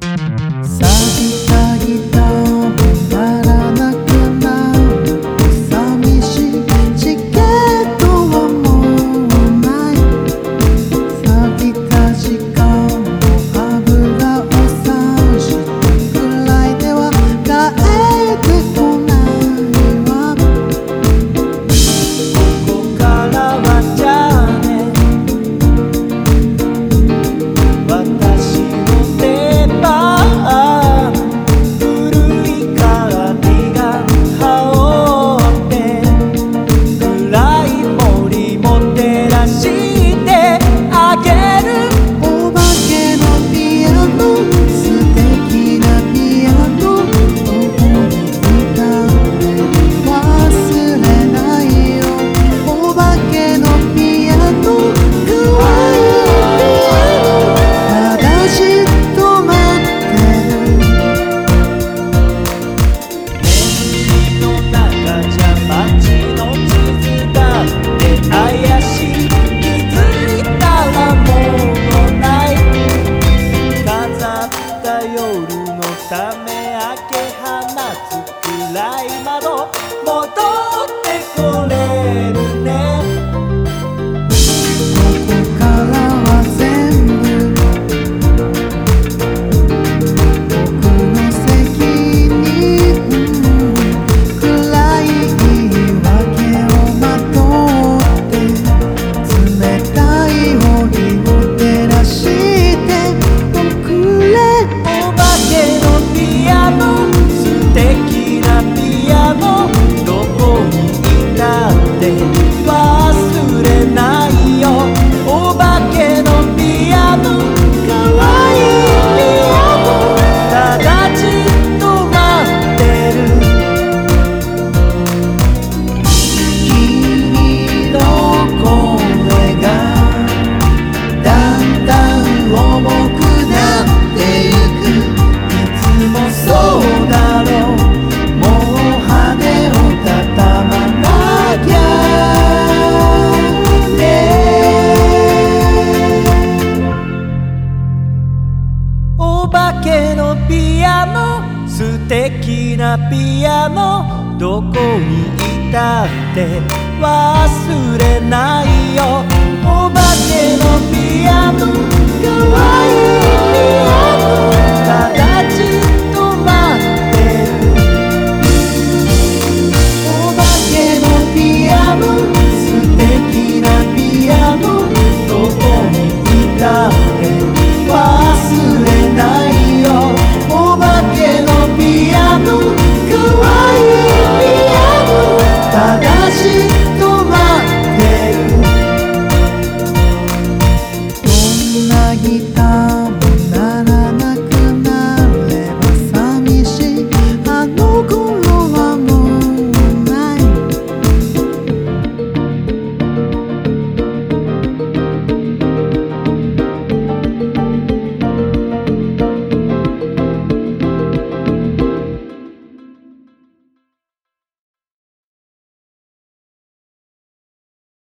Sabe Bahama. けのピアノ素敵なピアノどこにいたって忘れないよ。お化けのピアノ